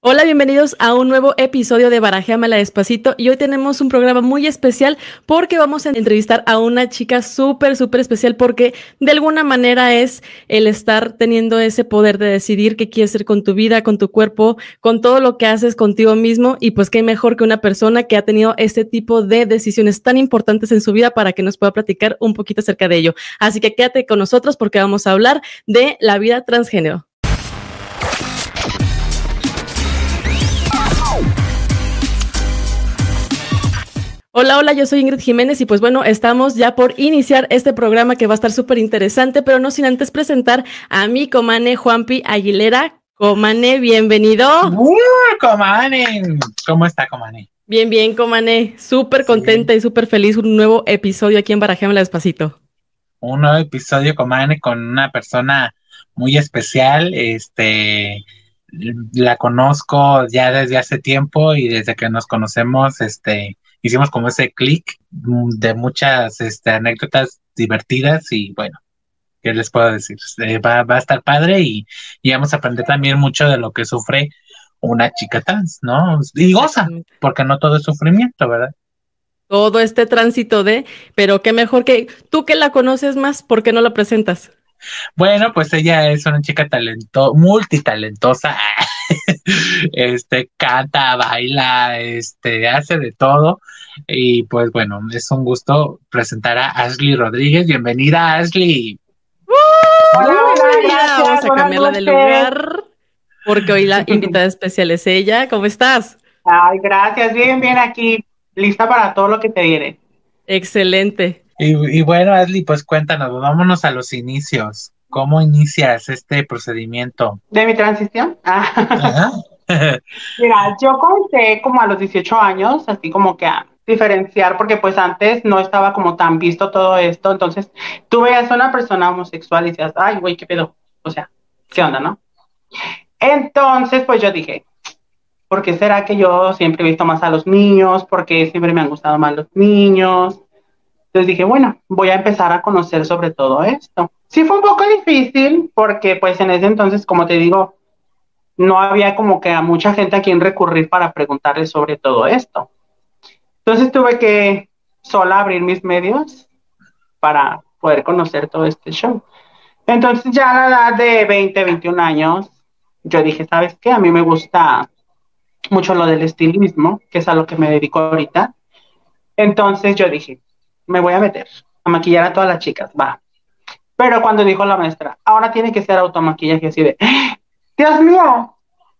Hola, bienvenidos a un nuevo episodio de Barajéamela Despacito y hoy tenemos un programa muy especial porque vamos a entrevistar a una chica súper, súper especial porque de alguna manera es el estar teniendo ese poder de decidir qué quieres hacer con tu vida, con tu cuerpo, con todo lo que haces contigo mismo y pues qué mejor que una persona que ha tenido este tipo de decisiones tan importantes en su vida para que nos pueda platicar un poquito acerca de ello. Así que quédate con nosotros porque vamos a hablar de la vida transgénero. Hola, hola, yo soy Ingrid Jiménez y pues bueno, estamos ya por iniciar este programa que va a estar súper interesante, pero no sin antes presentar a mi comane Juanpi Aguilera. Comane, bienvenido. Uh, comane, ¿cómo está Comane? Bien, bien, Comane, súper contenta y súper feliz, un nuevo episodio aquí en Barajémela Despacito. Un nuevo episodio, Comane, con una persona muy especial, este, la conozco ya desde hace tiempo y desde que nos conocemos, este, hicimos como ese clic de muchas este, anécdotas divertidas y bueno, ¿qué les puedo decir? Eh, va, va, a estar padre y, y, vamos a aprender también mucho de lo que sufre una chica trans, ¿no? Y goza, porque no todo es sufrimiento, ¿verdad? Todo este tránsito de, pero qué mejor que tú que la conoces más, ¿por qué no la presentas? Bueno, pues ella es una chica talento, multitalentosa, este, canta, baila, este, hace de todo. Y pues bueno, es un gusto presentar a Ashley Rodríguez. Bienvenida, Ashley. hola, hola, Vamos a cambiarla de lugar porque hoy la invitada especial es ella. ¿Cómo estás? Ay, gracias. Bien, bien aquí. Lista para todo lo que te diré. Excelente. Y, y, bueno, Ashley, pues cuéntanos, vámonos a los inicios. ¿Cómo inicias este procedimiento? ¿De mi transición? Ah. Mira, yo comencé como a los 18 años, así como que a diferenciar, porque pues antes no estaba como tan visto todo esto, entonces tú veías a una persona homosexual y decías, ay, güey, qué pedo, o sea, ¿qué onda, no? Entonces, pues yo dije, ¿por qué será que yo siempre he visto más a los niños? ¿Por qué siempre me han gustado más los niños? Entonces dije, bueno, voy a empezar a conocer sobre todo esto. Sí fue un poco difícil porque pues en ese entonces, como te digo, no había como que a mucha gente a quien recurrir para preguntarle sobre todo esto. Entonces tuve que sola abrir mis medios para poder conocer todo este show. Entonces ya a la edad de 20, 21 años, yo dije, ¿sabes qué? A mí me gusta mucho lo del estilismo, que es a lo que me dedico ahorita. Entonces yo dije, me voy a meter a maquillar a todas las chicas, va. Pero cuando dijo la maestra, ahora tiene que ser automaquillaje así de, Dios mío,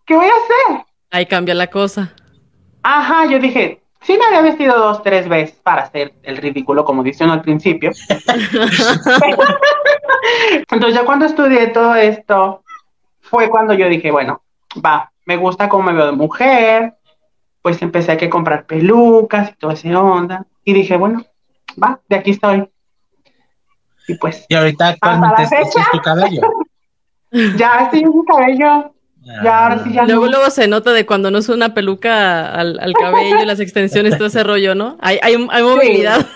¿qué voy a hacer? Ahí cambia la cosa. Ajá, yo dije, sí me había vestido dos, tres veces para hacer el ridículo, como dicen al principio. Entonces ya cuando estudié todo esto, fue cuando yo dije, bueno, va, me gusta cómo me veo de mujer, pues empecé a que comprar pelucas y toda esa onda, y dije, bueno, va, de aquí estoy. Y pues. ¿Y ahorita actualmente es tu cabello? ya estoy en mi cabello. Ya, ahora sí ya luego, luego se nota de cuando no es una peluca al, al cabello, las extensiones, todo ese rollo, ¿no? Hay, hay, hay movilidad. Sí.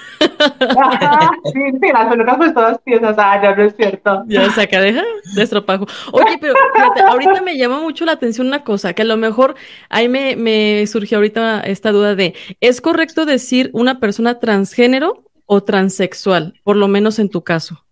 Ajá, sí, sí, las pelucas pues todas piensas, ah, ya no es cierto. Ya saca, deja de estropajo. Oye, pero fíjate, ahorita me llama mucho la atención una cosa, que a lo mejor ahí me, me surgió ahorita esta duda de, ¿es correcto decir una persona transgénero o transexual, por lo menos en tu caso?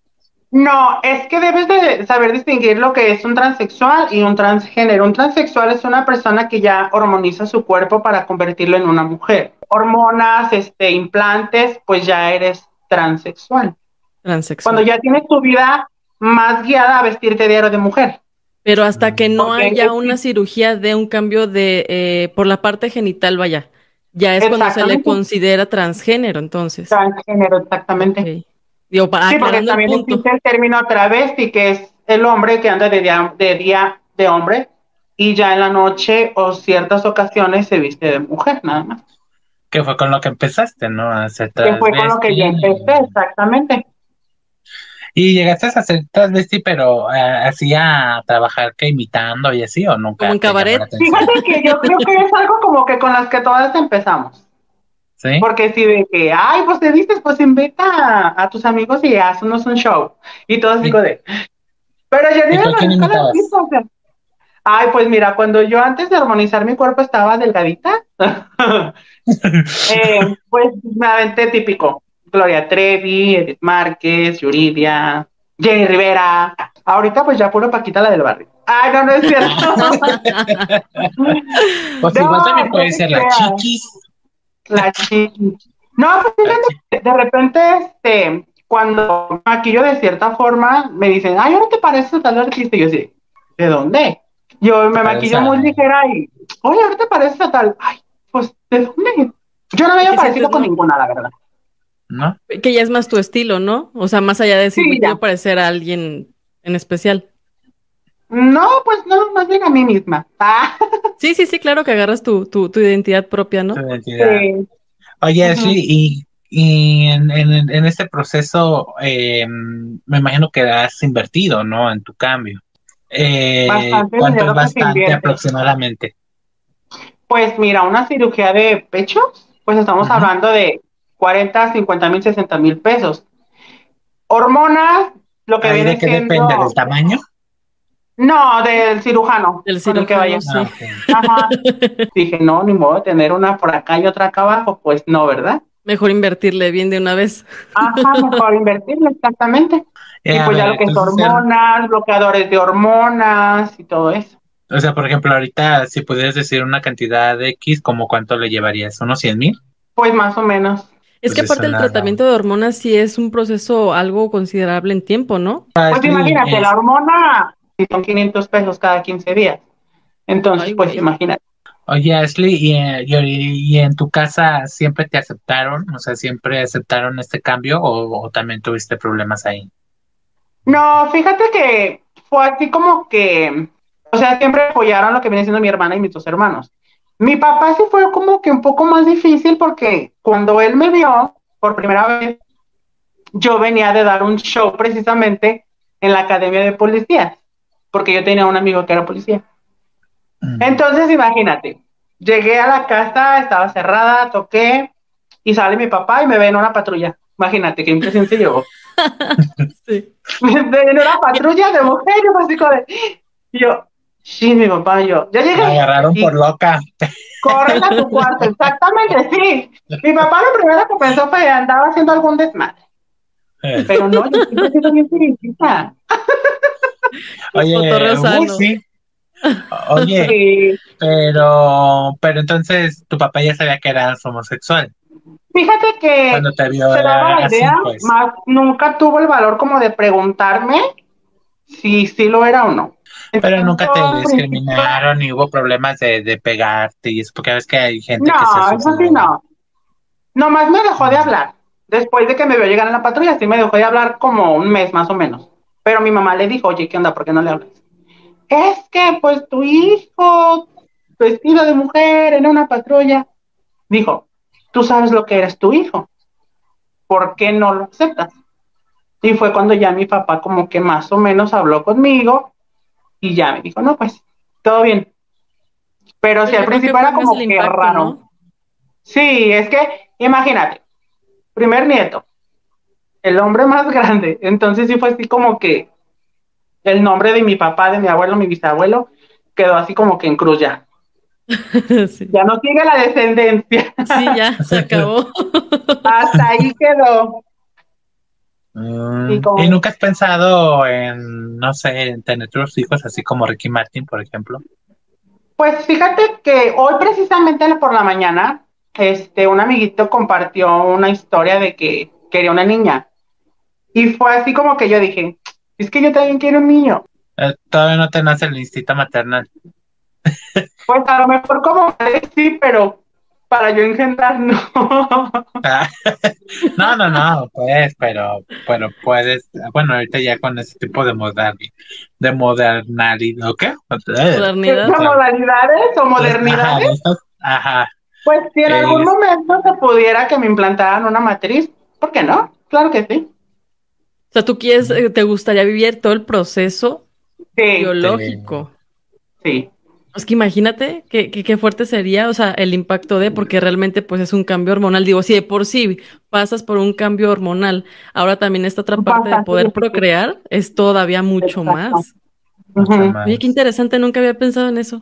No, es que debes de saber distinguir lo que es un transexual y un transgénero. Un transexual es una persona que ya hormoniza su cuerpo para convertirlo en una mujer. Hormonas, este, implantes, pues ya eres transexual. Transexual. Cuando ya tienes tu vida más guiada a vestirte diario de mujer. Pero hasta que no Porque haya una cirugía de un cambio de eh, por la parte genital, vaya, ya es cuando se le considera transgénero, entonces. Transgénero, exactamente. Okay. Digo, para sí, porque también el existe el término travesti, que es el hombre que anda de día, de día de hombre y ya en la noche o ciertas ocasiones se viste de mujer, nada más. Que fue con lo que empezaste, ¿no? Que fue con lo que yo empecé, exactamente. ¿Y llegaste a hacer transvesti, pero eh, así a trabajar que imitando y así o nunca? Como en cabaret. Fíjate que yo creo que es algo como que con las que todas empezamos. ¿Sí? Porque si de que, ay, pues te vistes, pues invita a, a tus amigos y haznos un show. Y todo así de. Pero yo ¿Y digo? Ay, pues mira, cuando yo antes de armonizar mi cuerpo estaba delgadita, eh, pues me aventé típico. Gloria Trevi, Edith Márquez, Yuridia, Jenny Rivera. Ahorita pues ya puro Paquita la del barrio. Ay, no, no es cierto. pues igual también puede ser la chiquis. La chiquis. No, pues de repente, este, cuando maquillo de cierta forma, me dicen, ay, ¿no te parece tal artista? Y yo sí, ¿de dónde? Yo me maquillo muy ligera y, oye, ¿ahora te parece tal? Ay, pues, ¿de dónde? Yo no me había parecido con ninguna, la verdad. ¿No? Que ya es más tu estilo, ¿no? O sea, más allá de decir, sí, quiero parecer a alguien en especial. No, pues no, más bien a mí misma. Ah. Sí, sí, sí, claro que agarras tu, tu, tu identidad propia, ¿no? Tu identidad. Sí. Oye, Ashley, y, y en, en, en, este proceso eh, me imagino que has invertido, ¿no? En tu cambio. Eh, bastante ¿Cuánto es bastante aproximadamente? Pues mira, una cirugía de pechos, pues estamos hablando de 40, 50 mil, 60 mil pesos. Hormonas, lo que viene de qué depende? ¿Del tamaño? No, del cirujano. Del cirujano, que vaya. Sí. Ajá. Dije, no, ni modo de tener una por acá y otra acá abajo. Pues no, ¿verdad? Mejor invertirle bien de una vez. Ajá, mejor invertirle, exactamente. y pues ya lo que es hormonas, bloqueadores de hormonas y todo eso. O sea, por ejemplo, ahorita, si pudieras decir una cantidad de X, ¿como cuánto le llevarías? ¿Unos 100 mil? Pues más o menos. Es que aparte el tratamiento de hormonas sí es un proceso algo considerable en tiempo, ¿no? Pues imagínate, la hormona son 500 pesos cada 15 días. Entonces, pues imagínate. Oye, Ashley, ¿y, en tu casa siempre te aceptaron? O sea, ¿siempre aceptaron este cambio o, también tuviste problemas ahí? No, fíjate que fue así como que, o sea, siempre apoyaron lo que viene siendo mi hermana y mis dos hermanos. Mi papá sí fue como que un poco más difícil porque cuando él me vio por primera vez, yo venía de dar un show precisamente en la Academia de Policías porque yo tenía un amigo que era policía. Mm. Entonces, imagínate, llegué a la casa, estaba cerrada, toqué y sale mi papá y me ve en una patrulla. Imagínate qué impresión se llevó. sí. Me ve en una patrulla de mujeres, así como de. Y yo, sí, mi papá, yo. Ya llegué. Me agarraron por loca. Corre a tu cuarto, exactamente, sí. Mi papá lo primero que pensó fue andaba haciendo algún desmadre. Eh. Pero no, yo siempre he sido bien feliz. Oye, sí. Oye, pero, pero entonces tu papá ya sabía que eras homosexual. Fíjate que cuando te vio se daba la idea, pues. más nunca tuvo el valor como de preguntarme si sí lo era o no. pero nunca te discriminaron ni hubo problemas de, de pegarte y eso, porque ves que hay gente no, que se eso sí no. Nomás me dejó de hablar. Después de que me vio llegar en la patrulla, sí me dejó de hablar como un mes más o menos. Pero mi mamá le dijo, oye, ¿qué onda? ¿Por qué no le hablas? Es que, pues, tu hijo, vestido de mujer en una patrulla, dijo, tú sabes lo que eres tu hijo. ¿Por qué no lo aceptas? Y fue cuando ya mi papá como que más o menos habló conmigo y ya me dijo, no, pues, todo bien. Pero si al principio era como que raro. Sí, es que, imagínate, primer nieto, el hombre más grande. Entonces sí fue así como que el nombre de mi papá, de mi abuelo, mi bisabuelo, quedó así como que en cruz ya. Ya no sigue la descendencia. Sí, ya, se acabó. Hasta ahí quedó. Mm, y, nunca has pensado en, no sé, en tener otros hijos así como Ricky Martin, por ejemplo? Pues fíjate que hoy precisamente por la mañana, este, un amiguito compartió una historia de que quería una niña. Y fue así como que yo dije, es que yo también quiero un niño. Eh, todavía no te nace el instinto maternal. Pues a lo mejor como sí, pero para yo engendrar no. no, no, no, pues, pero, pero puedes, bueno, ahorita ya con ese tipo de modalidad, de modernalidad, ¿o qué? Modernidad. modalidades o modernidades? Ajá. Pues si en algún momento se pudiera que me implantaran una matriz, ¿por qué no? Claro que sí. O sea, tú quieres, eh, te gustaría vivir todo el proceso biológico. Sí. Es que imagínate qué, qué, fuerte sería, o sea, el impacto de, porque realmente pues es un cambio hormonal. Digo, si de por sí pasas por un cambio hormonal, ahora también esta otra parte de poder procrear es todavía mucho más. Oye, qué interesante, nunca había pensado en eso.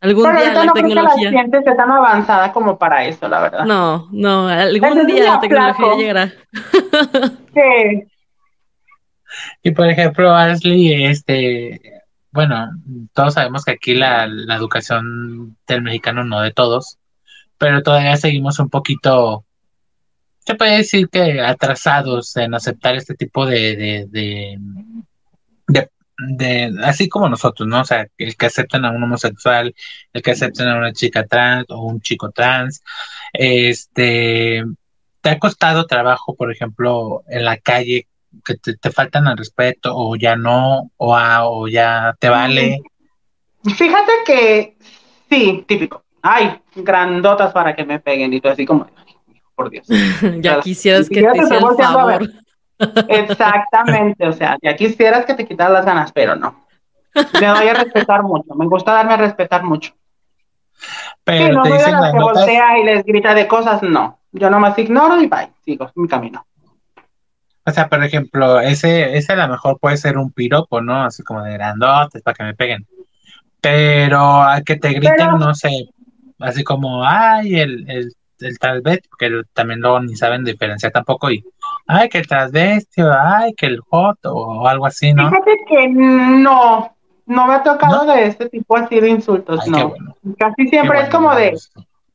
Algún día la tecnología. Creo que la tan avanzada como para eso, la verdad. No, no, algún día la tecnología llegará. sí. Y por ejemplo, Ashley, este, bueno, todos sabemos que aquí la, la educación del mexicano no de todos, pero todavía seguimos un poquito se puede decir que atrasados en aceptar este tipo de, de, de, así como nosotros, ¿no? O sea, el que aceptan a un homosexual, el que aceptan a una chica trans o un chico trans, este, ¿te ha costado trabajo, por ejemplo, en la calle que te, faltan al respeto o ya no o, o ya te vale? Fíjate que sí, típico. Ay, grandotas para que me peguen y todo así como por Dios. ya quisieras que te hiciera el favor. Exactamente, o sea, ya quisieras que te quitaras las ganas, pero no. Me doy a respetar mucho, me gusta darme a respetar mucho. Pero no te dicen las que voltea y les grita de cosas, no. Yo nomás ignoro y bye, sigo mi camino. O sea, por ejemplo, ese, ese a lo mejor puede ser un piropo, ¿no? Así como de grandotes para que me peguen. Pero a que te griten, no sé, así como, ay, el, el el transvesti, porque también luego ni saben diferenciar tampoco, y ay, que el transvesti, o ay, que el hot, o, algo así, ¿no? Fíjate que no, no me ha tocado de este tipo así de insultos, no. Casi siempre es como de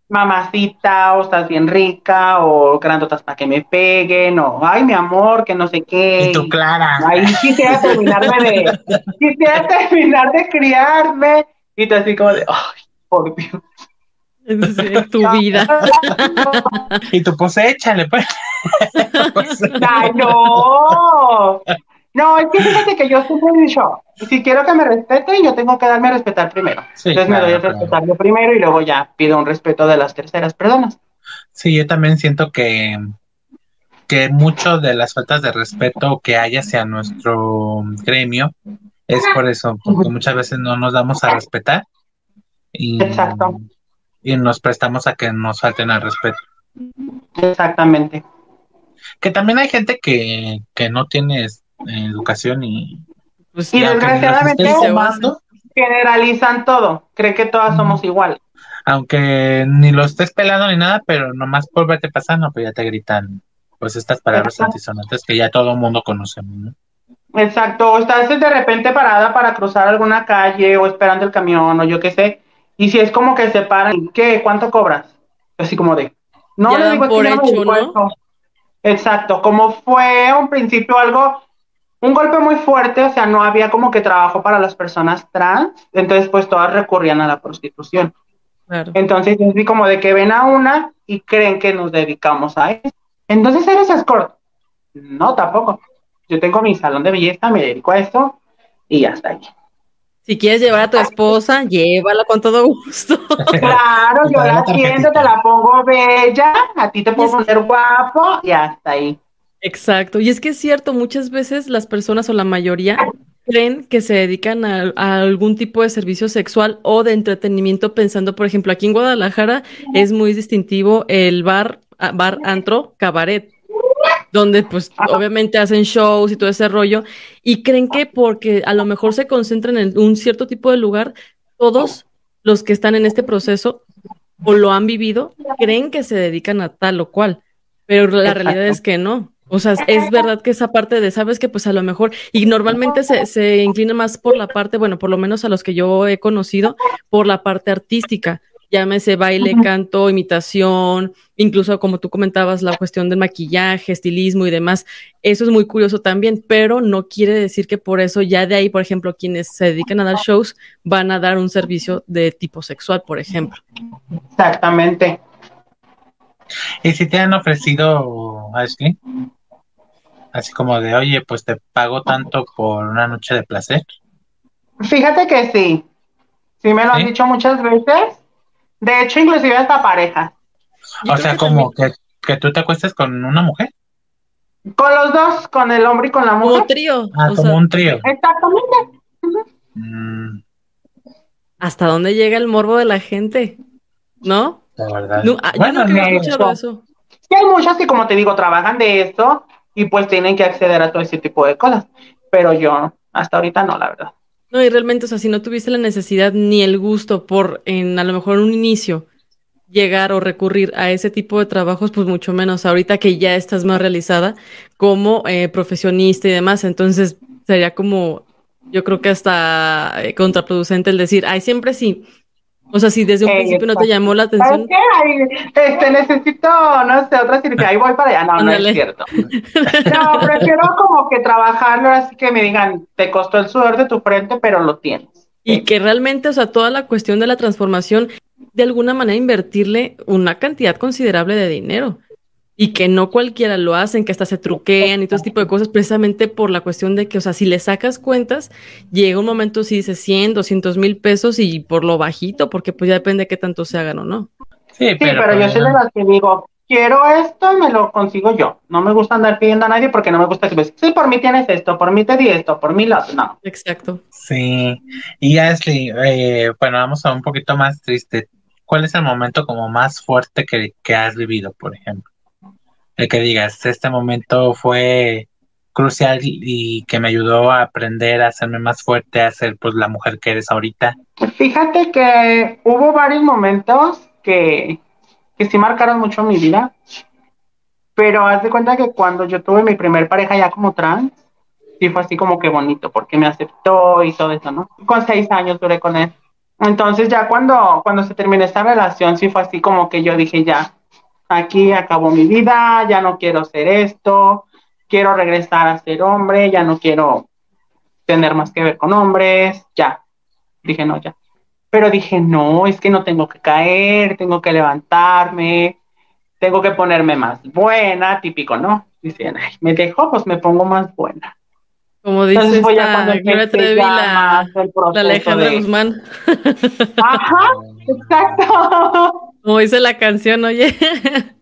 mamacita, o estás bien rica, o grandotas para que me peguen, o ay, mi amor, que no sé qué. Y tú, Clara. Ahí quisiera terminarme de, quisiera terminar de criarme, y tú así como de, ay, por Dios en tu vida. y tu cosecha, le pues. no. No, es que fíjate que yo siempre he dicho, si quiero que me respeten, yo tengo que darme a respetar primero. Entonces me doy a respetar yo primero y luego ya pido un respeto de las terceras personas. Sí, yo también siento que, que mucho de las faltas de respeto que hay hacia nuestro gremio es por eso, porque muchas veces no nos damos a respetar. Y, Exacto y nos prestamos a que nos falten al respeto. Exactamente. Que también hay gente que, que no tiene educación y... Pues, y desgraciadamente generalizan todo, cree que todas somos iguales. Aunque ni lo estés pelando ni nada, pero nomás por verte pasando, pues ya te gritan pues estas palabras antisonantes que ya todo el mundo conocemos, ¿no? Exacto, o estás de repente parada para cruzar alguna calle o esperando el camión o yo qué sé, y si es como que se paran, ¿qué? ¿Cuánto cobras? Así como de, no le digo por hecho, ¿no? Exacto, como fue un principio algo, un golpe muy fuerte, o sea, no había como que trabajo para las personas trans, entonces pues todas recurrían a la prostitución. Entonces es como de que ven a una y creen que nos dedicamos a eso. Entonces eres escort. No, tampoco. Yo tengo mi salón de belleza, me dedico a esto y ya está ahí. Si quieres llevar a tu esposa, llévala con todo gusto. Claro, yo la atiendo, te la pongo bella, a ti te puedo poner guapo y hasta ahí. Exacto, y es que es cierto, muchas veces las personas o la mayoría creen que se dedican a, algún tipo de servicio sexual o de entretenimiento pensando, por ejemplo, aquí en Guadalajara es muy distintivo el bar, bar antro, cabaret donde pues obviamente hacen shows y todo ese rollo, y creen que porque a lo mejor se concentran en un cierto tipo de lugar, todos los que están en este proceso o lo han vivido, creen que se dedican a tal o cual, pero la realidad es que no. O sea, es verdad que esa parte de, sabes que pues a lo mejor, y normalmente se, se inclina más por la parte, bueno, por lo menos a los que yo he conocido, por la parte artística llámese baile, canto, imitación, incluso como tú comentabas, la cuestión del maquillaje, estilismo y demás. Eso es muy curioso también, pero no quiere decir que por eso ya de ahí, por ejemplo, quienes se dedican a dar shows van a dar un servicio de tipo sexual, por ejemplo. Exactamente. ¿Y si te han ofrecido, Ashley? Así como de, oye, pues te pago tanto por una noche de placer. Fíjate que sí. Sí me lo han dicho muchas veces de hecho, inclusive hasta pareja. O sea, como que, que, tú te acuestes con una mujer. Con los dos, con el hombre y con la mujer. Como trío. Ah, como un trío. Exactamente. Mm. ¿Hasta dónde llega el morbo de la gente? ¿No? La verdad. Ah, bueno, yo no he escuchado eso. Sí, hay muchas que, como te digo, trabajan de esto y pues tienen que acceder a todo ese tipo de cosas. Pero yo, hasta ahorita no, la verdad. No, y realmente, o sea, si no tuviste la necesidad ni el gusto por, en a lo mejor un inicio, llegar o recurrir a ese tipo de trabajos, pues mucho menos ahorita que ya estás más realizada como eh, profesionista y demás. Entonces, sería como, yo creo que hasta eh, contraproducente el decir, ay, siempre sí, o sea, si desde un principio no te llamó la atención. qué? Este, necesito, no sé, otra cirugía, ahí voy para allá. No, no es cierto. No, prefiero como que trabajarlo así que me digan, te costó el sudor de tu frente, pero lo tienes. Y que realmente, o sea, toda la cuestión de la transformación, de alguna manera invertirle una cantidad considerable de dinero y que no cualquiera lo hacen, que hasta se truquean y todo ese tipo de cosas, precisamente por la cuestión de que, o sea, si le sacas cuentas, llega un momento si dice 100, 200 mil pesos y por lo bajito, porque pues ya depende de qué tanto se hagan o no. Sí, pero, yo soy de las que digo, quiero esto, me lo consigo yo. No me gusta andar pidiendo a nadie porque no me gusta que me sí, por mí tienes esto, por mí te di esto, por mí lo, no. Exacto. Sí, y Ashley, eh, bueno, vamos a un poquito más triste. ¿Cuál es el momento como más fuerte que, que has vivido, por ejemplo? El que digas, este momento fue crucial y que me ayudó a aprender a hacerme más fuerte, a ser pues la mujer que eres ahorita? Fíjate que hubo varios momentos que, que sí marcaron mucho mi vida, pero haz de cuenta que cuando yo tuve mi primer pareja ya como trans, sí fue así como que bonito, porque me aceptó y todo eso, ¿no? Con seis años duré con él. Entonces ya cuando, cuando se terminó esta relación, sí fue así como que yo dije, ya, aquí acabó mi vida, ya no quiero ser esto, quiero regresar a ser hombre, ya no quiero tener más que ver con hombres, ya. Dije, no, ya. Pero dije, no, es que no tengo que caer, tengo que levantarme, tengo que ponerme más buena, típico, ¿no? Dicen, ay, me dejo, pues me pongo más buena. Como dice Entonces, esta, la, la Alejandra Guzmán. Ajá, exacto. Como dice la canción, oye.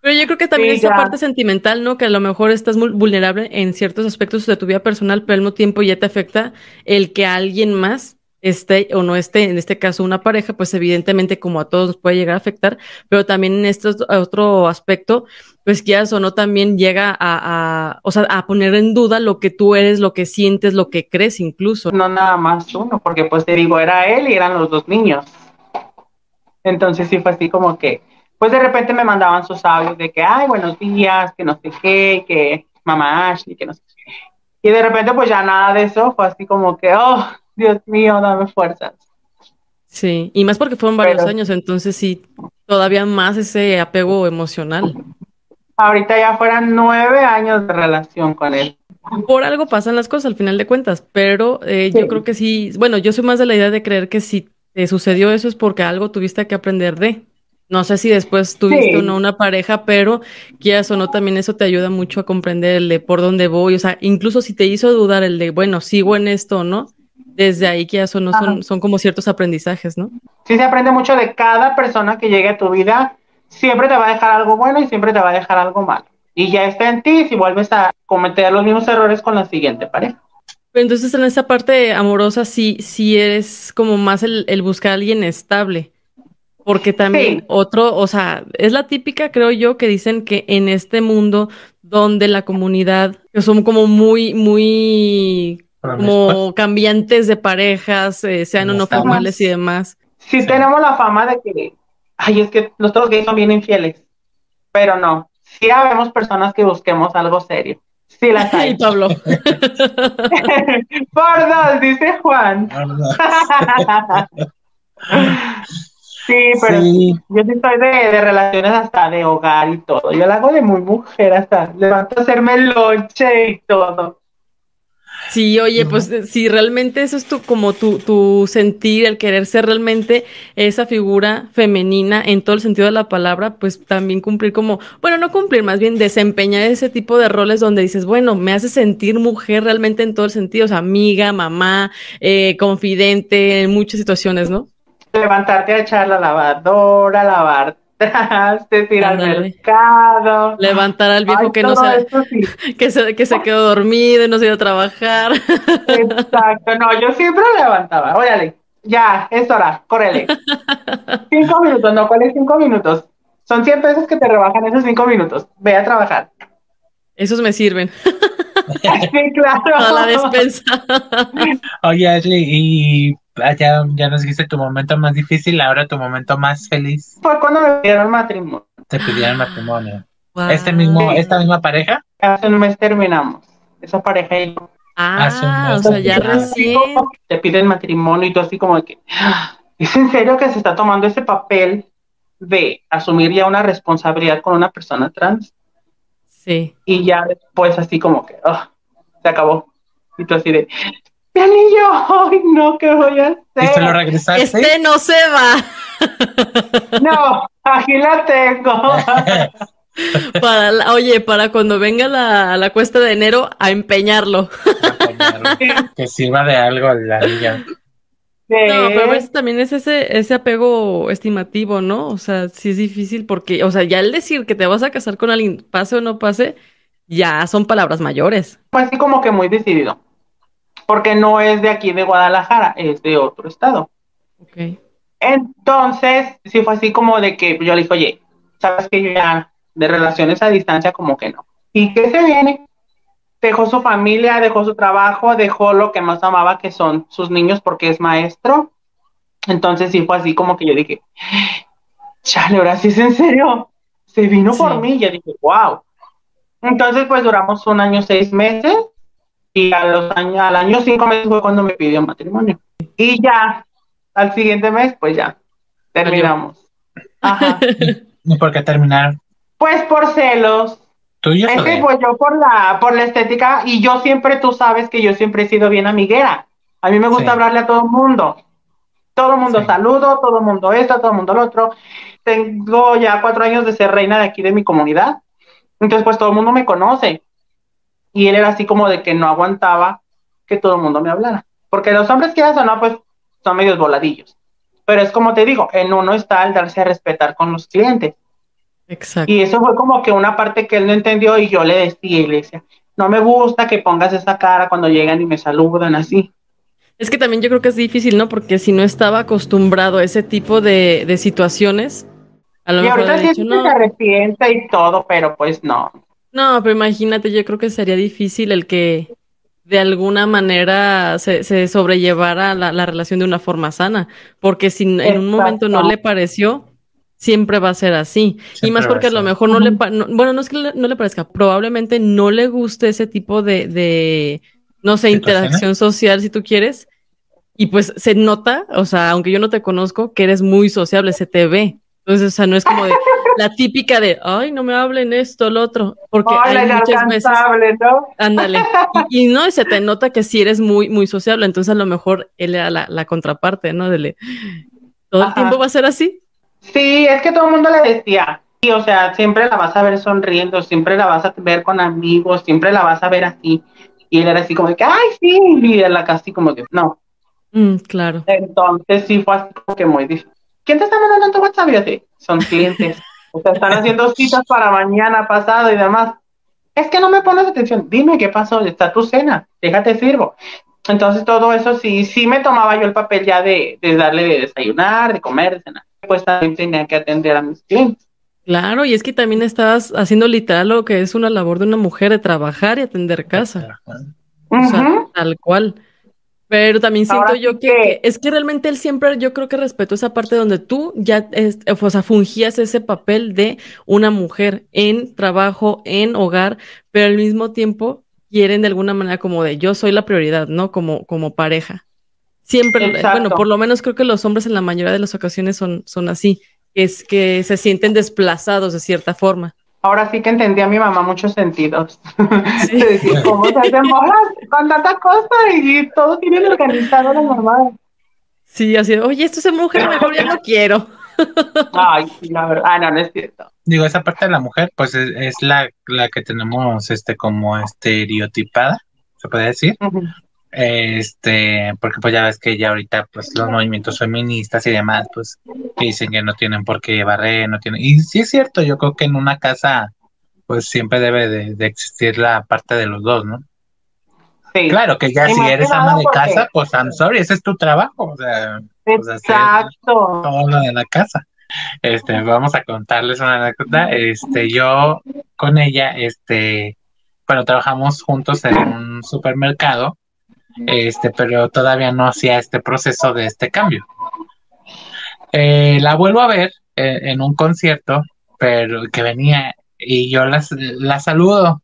Pero yo creo que también esa parte sentimental, ¿no? Que a lo mejor estás muy vulnerable en ciertos aspectos de tu vida personal, pero al mismo tiempo ya te afecta el que alguien más esté o no esté, en este caso una pareja, pues evidentemente como a todos nos puede llegar a afectar, pero también en este otro aspecto, pues quieras o no también llega a, a, o sea, a poner en duda lo que tú eres, lo que sientes, lo que crees incluso. No nada más uno, porque pues te digo, era él y eran los dos niños. Entonces sí fue así como que, pues de repente me mandaban sus audios de que, ay, buenos días, que no sé qué, que mamá Ashley, que no sé qué. Y de repente pues ya nada de eso, fue así como que, oh, Dios mío, dame fuerzas. Sí, y más porque fueron varios años, entonces sí, todavía más ese apego emocional. Ahorita ya fueran nueve años de relación con él. Por algo pasan las cosas al final de cuentas, pero eh, yo creo que sí, bueno, yo soy más de la idea de creer que si te sucedió eso es porque algo tuviste que aprender de. No sé si después tuviste o no una pareja, pero quieras o no, también eso te ayuda mucho a comprender el de por dónde voy. O sea, incluso si te hizo dudar el de, bueno, sigo en esto o no, desde ahí quieras o no, son, son como ciertos aprendizajes, ¿no? Sí, se aprende mucho de cada persona que llegue a tu vida. Siempre te va a dejar algo bueno y siempre te va a dejar algo malo. Y ya está en ti si vuelves a cometer los mismos errores con la siguiente pareja. Entonces, en esa parte amorosa, sí, sí eres como más el, buscar a alguien estable. Porque también otro, o sea, es la típica, creo yo, que dicen que en este mundo donde la comunidad, que son como muy, muy, como cambiantes de parejas, eh, sean o no formales y demás. Sí, tenemos la fama de que, ay, es que nosotros gays son bien infieles, pero no, sí habemos personas que busquemos algo serio. Sí, las hay. Pablo. Por dos, dice Juan. sí, pero yo sí estoy de, relaciones hasta de hogar y todo. Yo la hago de muy mujer, hasta levanto a hacerme lonche y todo. Sí, oye, pues si realmente eso es tu, como tu, tu sentir, el querer ser realmente esa figura femenina en todo el sentido de la palabra, pues también cumplir como, bueno, no cumplir, más bien desempeñar ese tipo de roles donde dices, bueno, me hace sentir mujer realmente en todo el sentido, o sea, amiga, mamá, eh, confidente, en muchas situaciones, ¿no? Levantarte a echar la lavadora, lavar te tira al mercado. Levantar al viejo que no se, que se, que se quedó dormido y no se iba a trabajar. Exacto, no, yo siempre levantaba. Órale, ya, es hora, córrele. cinco minutos, no, ¿cuáles cinco minutos? Son 100 pesos que te rebajan esos cinco minutos. Ve a trabajar. Esos me sirven. sí, claro. A la despensa. Oye, Ashley, y ya, ya nos dijiste tu momento más difícil, ahora tu momento más feliz. Fue cuando me pidieron matrimonio. Te pidieron matrimonio. ¿Este mismo, esta misma pareja? Hace un mes terminamos. Esa pareja y yo. Ah, o sea, ya recién. Te piden matrimonio y tú así como que, "Ah, ¿es en serio que se está tomando ese papel de asumir ya una responsabilidad con una persona trans? Sí. Y ya después así como que, ah, se acabó. Y tú así de, mi anillo, ay no, ¿qué voy a ¿Y se lo hacer? regresaste? Este no se va. No, aquí la tengo. Para la- oye, para cuando venga la, la cuesta de enero, a empeñarlo. que sirva de algo la niña. No, pero a veces también es ese, ese apego estimativo, ¿no? O sea, sí es difícil porque, o sea, ya el decir que te vas a casar con alguien, pase o no pase, ya son palabras mayores. Fue así como que muy decidido. Porque no es de aquí de Guadalajara, es de otro estado. Entonces, sí fue así como de que yo le dije, oye, sabes que yo ya de relaciones a distancia como que no. ¿Y qué se viene? Dejó su familia, dejó su trabajo, dejó lo que más amaba, que son sus niños, porque es maestro. Entonces sí fue así como que yo dije, chale, ahora sí es en serio. Se vino Sí. por mí, yo dije, wow. Entonces, pues duramos un año, seis meses, y a los años, al año cinco meses fue cuando me pidió matrimonio. Y ya, al siguiente mes, pues ya, terminamos. Ajá. ¿Y por qué terminaron? Pues por celos. ¿Tuyos Es que pues yo por la, por la estética, y yo siempre, tú sabes que yo siempre he sido bien amiguera. A mí me gusta Sí. hablarle a todo el mundo. Todo el mundo Sí. saludo, todo el mundo esto, todo el mundo lo otro. Tengo ya cuatro años de ser reina de aquí de mi comunidad. Entonces, pues todo el mundo me conoce. Y él era así como de que no aguantaba que todo el mundo me hablara. Porque los hombres, quieras o no, pues son medios voladillos. Pero es como te digo, en uno está el darse a respetar con los clientes. Exacto. Y eso fue como que una parte que él no entendió y yo le decía y le decía, no me gusta que pongas esa cara cuando llegan y me saludan así. Es que también yo creo que es difícil, ¿no? Porque si no estaba acostumbrado a ese tipo de, de situaciones, a lo y mejor ahorita sí es dicho, que no, se arrepiente y todo, pero pues no. No, pero imagínate, yo creo que sería difícil el que de alguna manera se, se sobrellevara la, la relación de una forma sana, porque si en un momento no le pareció, siempre va a ser así. y más porque a a lo mejor no le, no- bueno, no es que le- no le parezca, probablemente no le guste ese tipo de, de no sé, interacción social, si tú quieres. Y pues se nota, o sea, aunque yo no te conozco, que eres muy sociable, se te ve. Entonces, o sea, no es como de la típica de, ay, no me hablen esto, lo otro, porque Ay, hay muchas veces, ¿no? ándale, y, y no, y se te nota que sí eres muy, muy sociable, entonces a lo mejor él era la, la contraparte, ¿no? Dele, todo el tiempo va a ser así. Sí, es que todo el mundo le decía, sí, o sea, siempre la vas a ver sonriendo, siempre la vas a ver con amigos, siempre la vas a ver así. Y él era así como de que, ay, sí, y él acá así como que, no. Mm, claro. Entonces sí fue así como que muy difícil. ¿Quién te está mandando tu WhatsApp? Yo así, son clientes. O sea, están haciendo citas para mañana, pasado y demás. Es que no me pones atención. Dime qué pasó, está tu cena, déjate sirvo. Entonces todo eso sí, sí me tomaba yo el papel ya de, de darle de desayunar, de comer, de cenar. Pues también tenía que atender a mis clientes. Claro, y es que también estabas haciendo literal lo que es una labor de una mujer de trabajar y atender casa. O sea, tal cual. Pero también siento Ahora yo que, es que realmente él siempre, yo creo que respetó esa parte donde tú ya, es- o sea, fungías ese papel de una mujer en trabajo, en hogar, pero al mismo tiempo quieren de alguna manera como de yo soy la prioridad, ¿no? Como, como pareja. Siempre, Exacto. bueno, por lo menos creo que los hombres en la mayoría de las ocasiones son, son así, es que se sienten desplazados de cierta forma. Ahora sí que entendí a mi mamá muchos sentidos. Sí. De decir, ¿Cómo se hacen bolas con tanta cosa y todo tienen organizado lo normal? Sí, así, de, oye, esto es mujer, mejor ya no quiero. Ay, sí, la verdad. Ah, no, no es cierto. Digo, esa parte de la mujer, pues es, es la, la que tenemos este como estereotipada, se puede decir. Ujú. Este, porque pues ya ves que ya ahorita pues los movimientos feministas y demás, pues dicen que no tienen por qué barrer, no tienen. Y sí es cierto, yo creo que en una casa pues siempre debe de, de existir la parte de los dos, ¿no? Sí. Claro que ya Y si eres ama de porque- casa, pues I'm sorry, ese es tu trabajo, o sea, pues, Exacto. todo lo de la casa. Este, vamos a contarles una anécdota. Este, yo con ella, este, pero trabajamos juntos en un supermercado, este, pero todavía no hacía este proceso de este cambio. Eh, la vuelvo a ver eh, en un concierto, pero que venía y yo las, la saludo,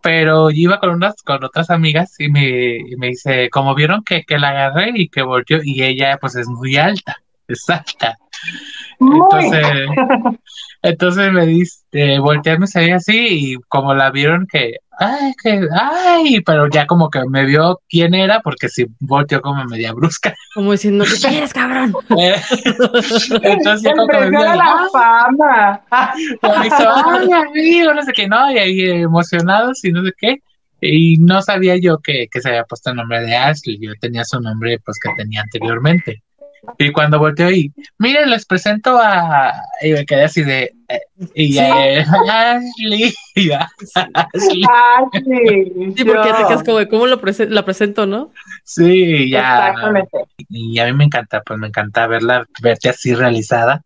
pero yo iba con unas, con otras amigas y me, me dice, como vieron que, que la agarré y que volteó, y ella pues es muy alta, es alta. Entonces, entonces me dice, eh, voltearme se veía así y como la vieron que, ay, que, ay, pero ya como que me vio quién era porque si volteó como media brusca. Como diciendo, ¿qué quieres, cabrón? Eh, entonces como que me vio, la fama. me hizo, ay, amigo, no sé qué, no, y ahí emocionados y no sé qué. Y no sabía yo que, que se había puesto el nombre de Ashley, yo tenía su nombre pues que tenía anteriormente. Y cuando volteó y, miren, les presento a. Y me quedé así de. Y Sí. eh, Ashley. y Ashley. Ashley, Sí, porque ya te quedas como, de, ¿cómo lo prese- la presento, no? Sí, ya. Exactamente. Y a mí me encanta, pues me encanta verla, verte así realizada.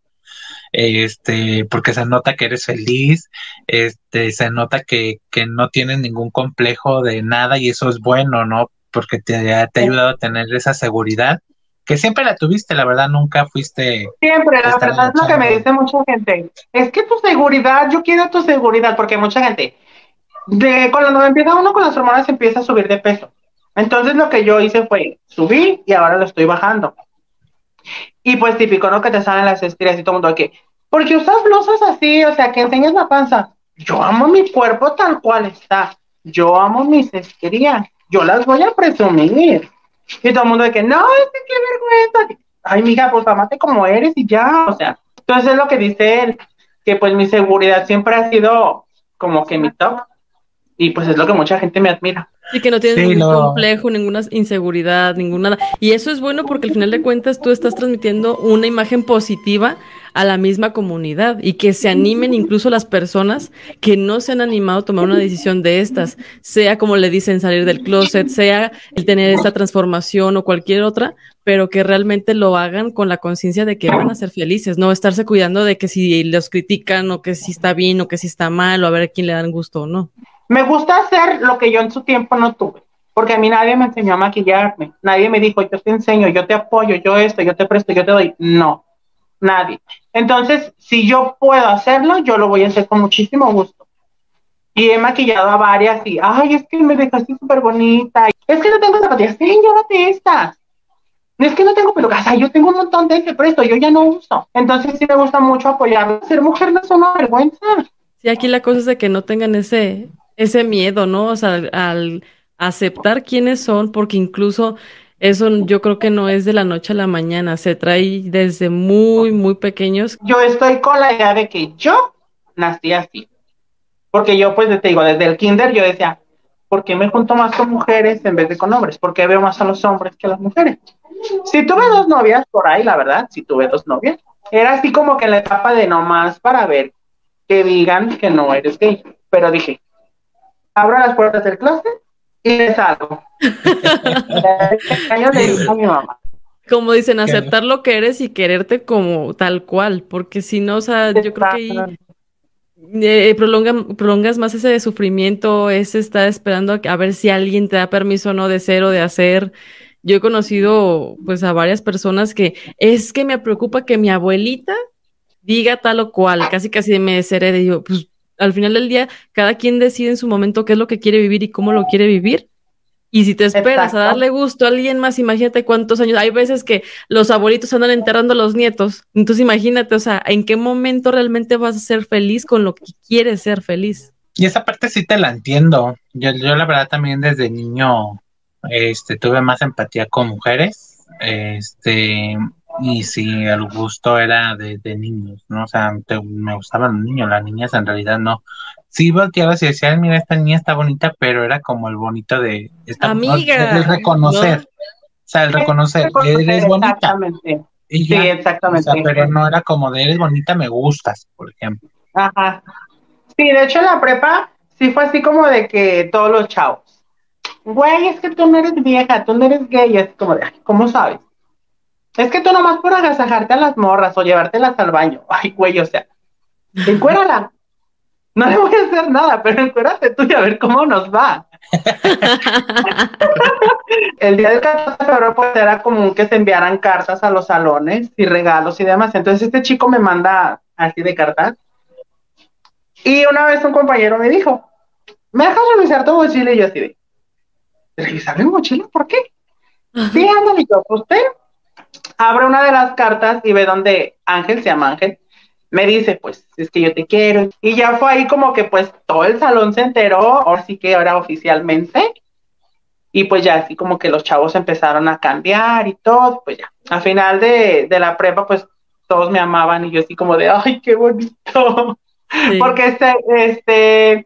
Este, porque se nota que eres feliz, este, se nota que, que no tienes ningún complejo de nada y eso es bueno, ¿no? Porque te, te ha ayudado a tener esa seguridad, que siempre la tuviste, la verdad, nunca fuiste Siempre, la verdad es lo que me dice mucha gente. Es que tu seguridad, yo quiero tu seguridad, porque mucha gente, de cuando empieza uno con las hormonas, empieza a subir de peso. Entonces lo que yo hice fue subir y ahora lo estoy bajando. Y pues típico, ¿no? Que te salen las estrías y todo el mundo que, porque usas blusas así, o sea, que enseñas la panza. Yo amo mi cuerpo tal cual está. Yo amo mis estrías. Yo las voy a presumir. Y todo el mundo de que, no, es que qué vergüenza. Ay, mija, pues amate como eres y ya. O sea, entonces es lo que dice él, que pues mi seguridad siempre ha sido como que mi top. Y pues es lo que mucha gente me admira. Sí, que no tienes Sí, ningún no. complejo, ninguna inseguridad, ninguna... Y eso es bueno porque al final de cuentas tú estás transmitiendo una imagen positiva a la misma comunidad y que se animen incluso las personas que no se han animado a tomar una decisión de estas, sea como le dicen salir del closet, sea el tener esta transformación o cualquier otra, pero que realmente lo hagan con la conciencia de que van a ser felices, no estarse cuidando de que si los critican o que si está bien o que si está mal o a ver a quién le dan gusto o no. Me gusta hacer lo que yo en su tiempo no tuve, porque a mí nadie me enseñó a maquillarme, nadie me dijo, yo te enseño, yo te apoyo, yo esto, yo te presto, yo te doy. No, nadie. Entonces, si yo puedo hacerlo, yo lo voy a hacer con muchísimo gusto. Y he maquillado a varias y, ay, es que me dejaste súper bonita. Es que no tengo zapatillas, sí, llévate estas. Es que no tengo pelucas, yo tengo un montón de que presto, yo ya no uso. Entonces sí me gusta mucho apoyarlo. Ser mujer no es una vergüenza. Sí, aquí la cosa es de que no tengan ese, ese miedo, ¿no? O sea, al aceptar quiénes son, porque incluso eso yo creo que no es de la noche a la mañana, se trae desde muy, muy pequeños. Yo estoy con la idea de que yo nací así. Porque yo, pues, te digo, desde el kinder yo decía, ¿por qué me junto más con mujeres en vez de con hombres? ¿Por qué veo más a los hombres que a las mujeres? Si tuve dos novias por ahí, la verdad, si tuve dos novias, era así como que en la etapa de nomás para ver que digan que no eres gay. Pero dije, abro las puertas del closet y les salgo. años le a mi mamá. Como dicen, aceptar lo que eres y quererte como tal cual, porque si no, o sea, yo creo que ahí eh, prolonga- prolongas más ese sufrimiento, ese estar esperando a, ver si alguien te da permiso o no de ser o de hacer. Yo he conocido pues a varias personas que es que me preocupa que mi abuelita diga tal o cual, casi casi me desherede. Y yo, pues al final del día, cada quien decide en su momento qué es lo que quiere vivir y cómo lo quiere vivir. Y si te esperas Exacto. a darle gusto a alguien más, imagínate cuántos años. Hay veces que los abuelitos andan enterrando a los nietos. Entonces imagínate, o sea, ¿en qué momento realmente vas a ser feliz con lo que quieres ser feliz? Y esa parte sí te la entiendo. Yo, yo la verdad también desde niño este, tuve más empatía con mujeres. Este, y sí, el gusto era de, de niños, ¿no? O sea, te- me gustaban los niños, las niñas en realidad no. Sí volteabas y decías, mira, esta niña está bonita, pero era como el bonito de... Esta, Amiga, el reconocer. ¿no? O sea, el reconocer, eres bonita. Exactamente. Y Sí, ya, o exactamente. sea, pero no era como de eres bonita, me gustas, por ejemplo. Ajá. Sí, de hecho en la prepa sí fue así como de que todos los chavos. Güey, es que tú no eres vieja, tú no eres gay, es como de, "Ay, ¿cómo sabes? Es que tú nomás por agasajarte a las morras o llevártelas al baño. Ay, güey, o sea, encuérala. no le voy a hacer nada, pero encuérdate tú y a ver cómo nos va. el día del 14 de febrero pues era común que se enviaran cartas a los salones y regalos y demás. Entonces este chico me manda así de cartas. Y una vez un compañero me dijo, ¿me dejas revisar tu mochila? Y yo así de, ¿revisar mi mochila? ¿Por qué? Sí, ándale, yo, usted abre una de las cartas y ve donde Ángel, se llama Ángel, me dice, pues, es que yo te quiero. Y ya fue ahí como que pues todo el salón se enteró, ahora sí que ahora oficialmente. Y pues ya así como que los chavos empezaron a cambiar y todo, pues ya. Al final de, la prepa, pues todos me amaban y yo así como de, ay, qué bonito. Porque este, este,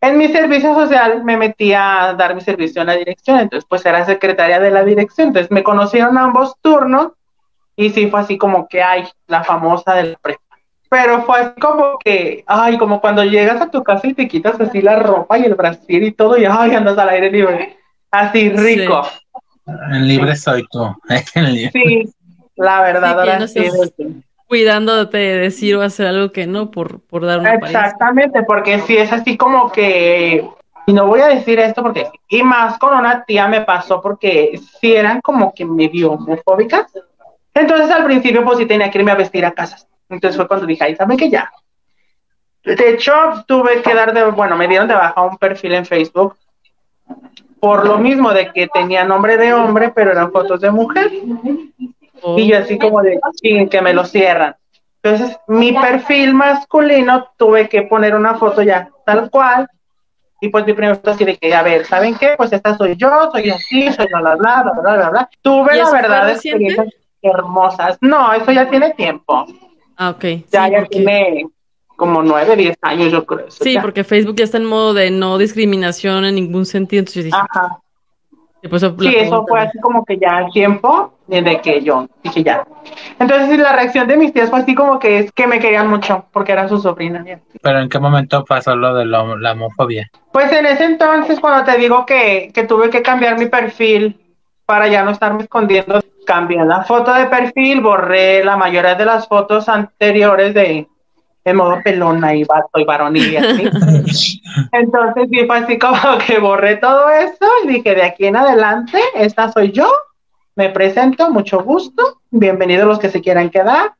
en mi servicio social me metí a dar mi servicio en la dirección, entonces pues era secretaria de la dirección, entonces me conocieron ambos turnos y sí fue así como que, ay, la famosa del prepa pero fue así como que, ay, como cuando llegas a tu casa y te quitas así la ropa y el brasil y todo, y ay, andas al aire libre, así rico. El libre soy tú. sí, la verdad, ahora sí. Cuidándote de decir o hacer algo que no por, por dar una Exactamente, porque si es así como que, y no voy a decir esto porque, y más con una tía me pasó porque si eran como que medio homofóbicas, entonces al principio pues sí tenía que irme a vestir a casas entonces fue cuando dije, ay, ¿saben que ya? De hecho, tuve que dar de, bueno, me dieron de baja un perfil en Facebook por lo mismo de que tenía nombre de hombre, pero eran fotos de mujer. Y yo así como de, sin que me lo cierran. Entonces, mi perfil masculino tuve que poner una foto ya tal cual. Y pues mi primer foto así de que, a ver, ¿saben qué? Pues esta soy yo, soy así, soy bla, bla, bla, bla, bla, bla. Tuve la verdad experiencias hermosas. No, eso ya tiene tiempo. Ah, ok. Ya, ya tiene como nueve, diez años, yo creo. Sí, porque Facebook ya está en modo de no discriminación en ningún sentido. Entonces Ajá. Pues, sí, eso fue así como que ya el tiempo desde que yo dije ya. Entonces la reacción de mis tías fue así como que es que me querían mucho porque era su sobrina. ¿Pero en qué momento pasó lo de la homofobia? Pues en ese entonces cuando te digo que, que tuve que cambiar mi perfil para ya no estarme escondiendo cambié la foto de perfil, borré la mayoría de las fotos anteriores de, de modo pelona y vato y varonil y así. Entonces sí fue así como que borré todo eso y dije, de aquí en adelante, esta soy yo, me presento, mucho gusto, bienvenidos los que se quieran quedar,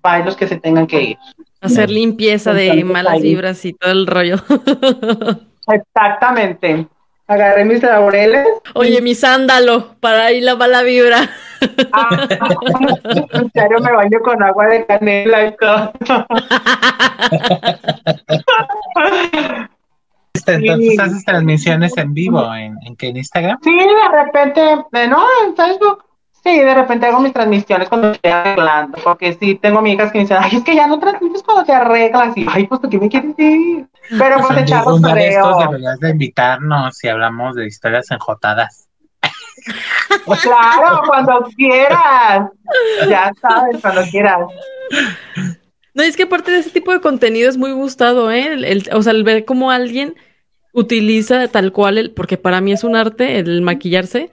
para los que se tengan que ir. Hacer limpieza de malas vibras y todo el rollo. Exactamente. Agarré mis laureles. Oye, mi sándalo, para ir la mala vibra. Ah, en serio me baño con agua de canela y todo. Este, entonces haces transmisiones en vivo en, en, Instagram. Sí, de repente, no, en Facebook. Sí, de repente hago mis transmisiones cuando estoy arreglando, porque sí tengo amigas que me dicen, ay, es que ya no transmites cuando te arreglas, y ay, pues ¿tú qué me quieres decir? Pero pues echamos estos deberías de invitarnos si hablamos de historias enjotadas. Claro, cuando quieras. Ya sabes, cuando quieras. No, es que aparte de ese tipo de contenido es muy gustado, ¿eh? El, o sea, el ver cómo alguien utiliza tal cual, el, porque para mí es un arte el maquillarse,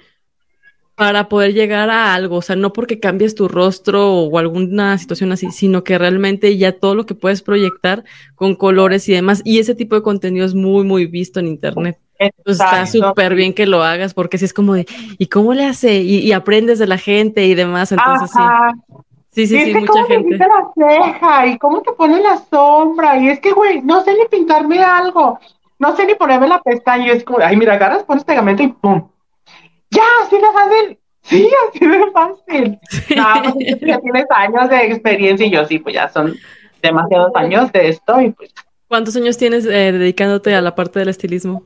para poder llegar a algo, o sea, no porque cambies tu rostro o alguna situación así, sino que realmente ya todo lo que puedes proyectar con colores y demás, y ese tipo de contenido es muy, muy visto en internet. Entonces está súper bien que lo hagas, porque si es como de, ¿y cómo le hace? Y, aprendes de la gente y demás, entonces sí. Sí, sí, sí, mucha gente. Te la ceja y cómo te pone la sombra, y es que, güey, no sé ni pintarme algo, no sé ni ponerme la pestaña, y es como, ay, mira, agarras, pones pegamento y pum, ya, así de fácil. Sí, así de fácil. No, pues ya tienes años de experiencia y yo sí, pues ya son demasiados años de esto y pues. ¿Cuántos años tienes eh, dedicándote a la parte del estilismo?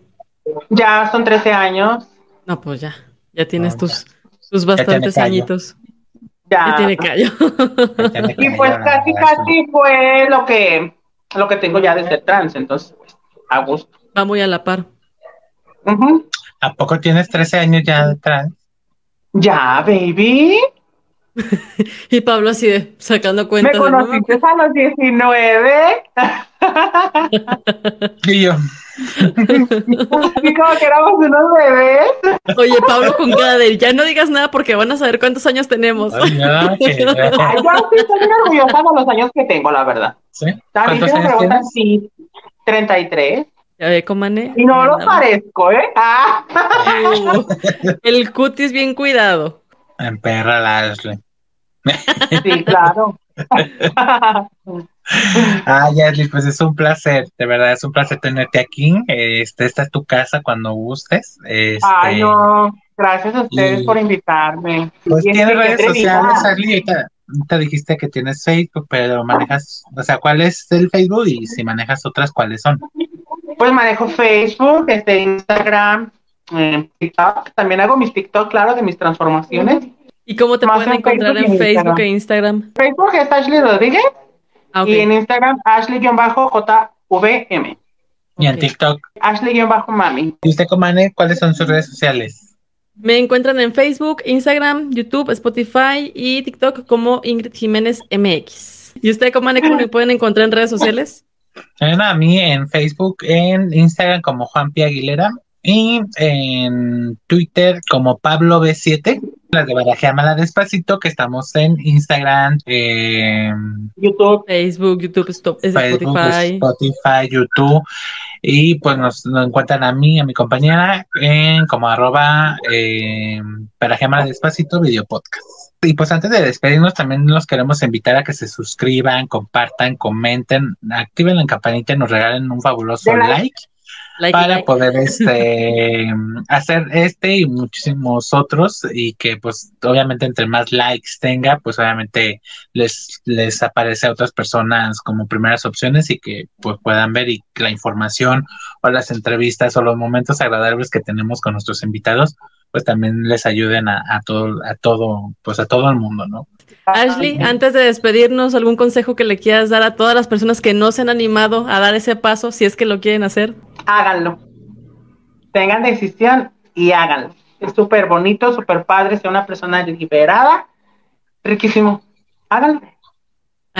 Ya son 13 años. No, pues ya, ya tienes tus, tus bastantes añitos. Ya. ya tiene callo. y pues casi, casi fue lo que, lo que tengo ya desde trans, entonces, pues, a gusto. Va muy a la par. ¿A poco tienes 13 años ya detrás? Ya, baby. y Pablo así de sacando cuentas. ¿Me conociste a los 19? y yo. y como que éramos unos bebés. Oye, Pablo con cara de ya no digas nada porque van a saber cuántos años tenemos. Ay, ya, yo sí estoy orgullosa de los años que tengo, la verdad. ¿Sí? ¿Cuántos años tienes? Sí. 33. Ya ve, comane. Y no lo parezco, ¿eh? Ah. Uh, el cutis bien cuidado. En perra la Ashley. Sí, claro. Ah, Ashley, pues es un placer, de verdad es un placer tenerte aquí. Este, esta es tu casa cuando gustes. Este, Ay, no, gracias a ustedes y- por invitarme. Pues Y tienes redes sociales. Ashley. Ahorita- ahorita dijiste que tienes Facebook, pero manejas, o sea, ¿cuál es el Facebook? Y si manejas otras, ¿cuáles son? Pues manejo Facebook, este, Instagram, eh, TikTok. También hago mis TikTok, claro, de mis transformaciones. ¿Y cómo te Más pueden en encontrar Facebook en Facebook Instagram. e Instagram? Facebook es Ashley Rodríguez Ah, ok. y en Instagram Ashley-JVM. Y en Ok. TikTok. Ashley-Mami. ¿Y usted, Comane, cuáles son sus redes sociales? Me encuentran en Facebook, Instagram, YouTube, Spotify y TikTok como Ingrid Jiménez MX. ¿Y usted, Comane, cómo me pueden encontrar en redes sociales? A mí en Facebook, en Instagram como Juan P. Aguilera y en Twitter como Pablo B7. Las de Barajeamala Despacito, que estamos en Instagram, eh, YouTube. Facebook, YouTube, Stop- es Facebook, Spotify. Spotify, YouTube. Y pues nos, nos encuentran a mí, a mi compañera, en como arroba eh, Barajeamala Despacito Video Podcast. Y pues antes de despedirnos, también los queremos invitar a que se suscriban, compartan, comenten, activen la campanita y nos regalen un fabuloso like. like Like, para like. poder este hacer este y muchísimos otros y que pues obviamente entre más likes tenga pues obviamente les les aparece a otras personas como primeras opciones y que pues puedan ver y la información o las entrevistas o los momentos agradables que tenemos con nuestros invitados pues también les ayuden a, a todo a todo pues a todo el mundo no Ashley, antes de despedirnos, ¿algún consejo que le quieras dar a todas las personas que no se han animado a dar ese paso, si es que lo quieren hacer? Háganlo. Tengan decisión y háganlo. Es súper bonito, súper padre, ser una persona liberada. Riquísimo. Háganlo.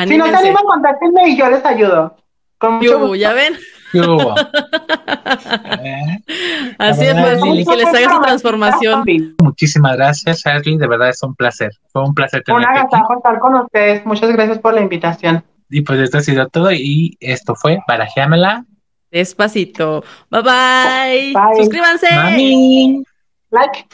Si no se animan, contáctenme y yo les ayudo. Con mucho Yuhu, gusto. ¿Ya ven? ¿Qué hubo? ¿Eh? Así es, pues, sí. y que les haga su transformación. muchísimas gracias Ashley de verdad es un placer fue un placer Un tenerte aquí agasajo estar con ustedes. Muchas gracias por la invitación. Y pues esto ha sido todo y esto fue Barajeamela. Despacito. Bye bye. Bye. Suscríbanse. Mami. Like.